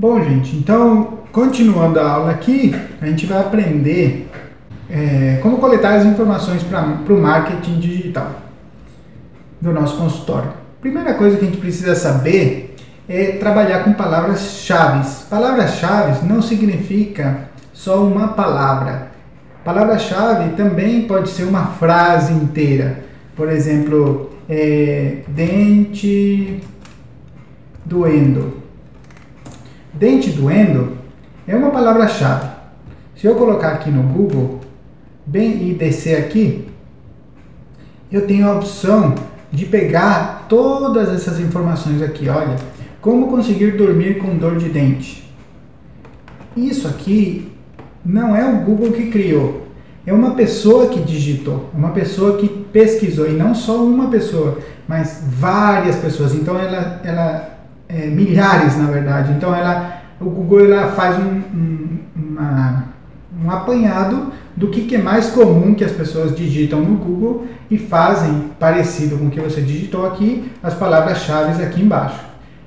Bom, gente, então, continuando a aula aqui, a gente vai aprender é, como coletar as informações para o marketing digital do nosso consultório. Primeira coisa que a gente precisa saber é trabalhar com palavras-chave. Palavras-chave não significa só uma palavra. Palavra-chave também pode ser uma frase inteira. Por exemplo, é, dente doendo Dente doendo é uma palavra-chave. Se eu colocar aqui no Google bem, e descer aqui, eu tenho a opção de pegar todas essas informações aqui. Olha, como conseguir dormir com dor de dente. Isso aqui não é o Google que criou, é uma pessoa que digitou, uma pessoa que pesquisou, e não só uma pessoa, mas várias pessoas. Então, ela, ela é, milhares, na verdade. Então, ela, o Google ela faz um, um, uma, um apanhado do que, que, é mais comum que as pessoas digitam no Google e fazem parecido com o que você digitou aqui, as palavras-chave aqui embaixo.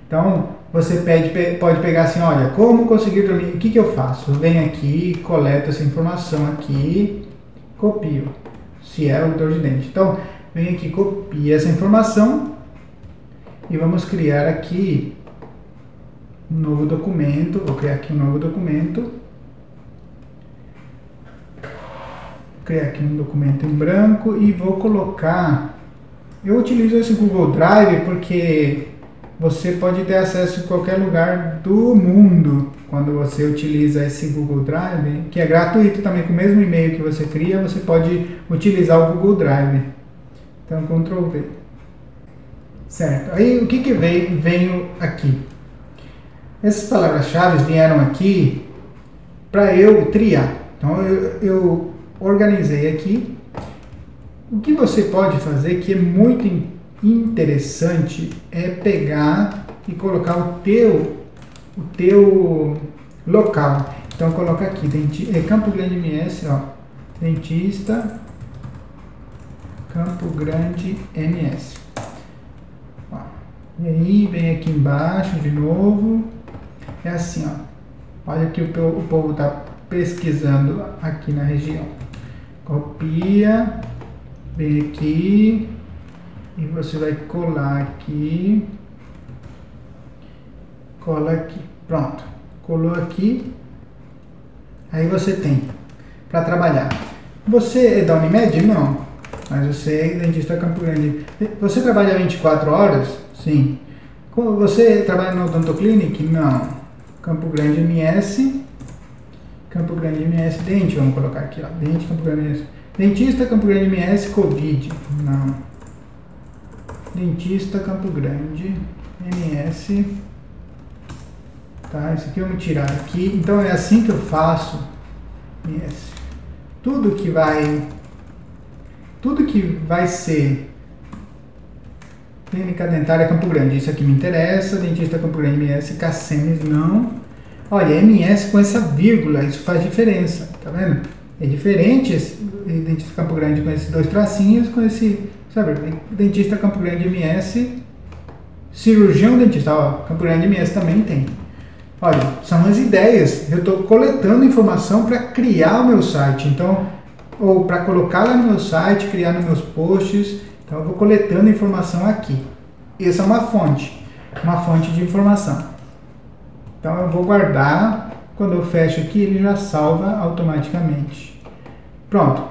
Então, você pede, pode pegar assim, olha, como conseguir dormir, o que, que eu faço? Venho aqui, coleto essa informação aqui, copio, se é o dor de dente. Então, venho aqui, copio essa informação, e vamos criar aqui um novo documento. Vou criar aqui um novo documento. Criar aqui um documento em branco e vou colocar. Eu utilizo esse Google Drive porque você pode ter acesso em qualquer lugar do mundo quando você utiliza esse Google Drive, que é gratuito também, com o mesmo e-mail que você cria, você pode utilizar o Google Drive. Então, Ctrl V. Certo. Aí o que, que veio, veio aqui? Essas palavras-chave vieram aqui para eu triar. Então eu, eu organizei aqui. O que você pode fazer que é muito interessante é pegar e colocar o teu o teu local. Então coloca aqui, denti, é Campo Grande MS, ó, dentista Campo Grande MS. E aí vem aqui embaixo de novo. É assim, ó. Olha que o, o povo está pesquisando aqui na região. Copia, vem aqui e você vai colar aqui. Cola aqui. Pronto. Colou aqui. Aí você tem para trabalhar. Você é da Unimed? Não. Mas você é dentista Campo Grande. Você trabalha 24 horas? Sim. Você trabalha no Odontoclinic? Não. Campo Grande MS. Campo Grande MS Dente, vamos colocar aqui, ó. Dente, Campo Grande MS. Dentista Campo Grande MS Covid. Não. Dentista Campo Grande MS. Tá, isso aqui vamos tirar aqui. Então é assim que eu faço. MS. Tudo que vai tudo que vai ser Clínica Dentária Campo Grande, isso aqui me interessa. Dentista Campo Grande, MS, Cassemes, não. Olha, MS com essa vírgula, isso faz diferença, tá vendo? É diferente esse dentista Campo Grande com esses dois tracinhos, com esse, sabe, dentista Campo Grande MS, cirurgião dentista, ó, Campo Grande MS também tem. Olha, são as ideias. Eu estou coletando informação para criar o meu site, então, ou para colocar lá no meu site, criar nos meus posts. Então eu vou coletando informação aqui. Essa é uma fonte, uma fonte de informação. Então eu vou guardar, quando eu fecho aqui ele já salva automaticamente. Pronto.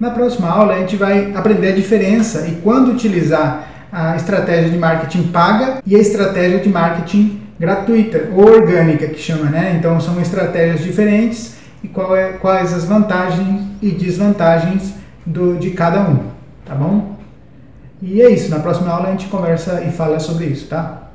Na próxima aula a gente vai aprender a diferença e quando utilizar a estratégia de marketing paga e a estratégia de marketing gratuita ou orgânica que chama, né? Então são estratégias diferentes e qual é, quais as vantagens e desvantagens do, de cada um, tá bom? E é isso, na próxima aula a gente conversa e fala sobre isso, tá?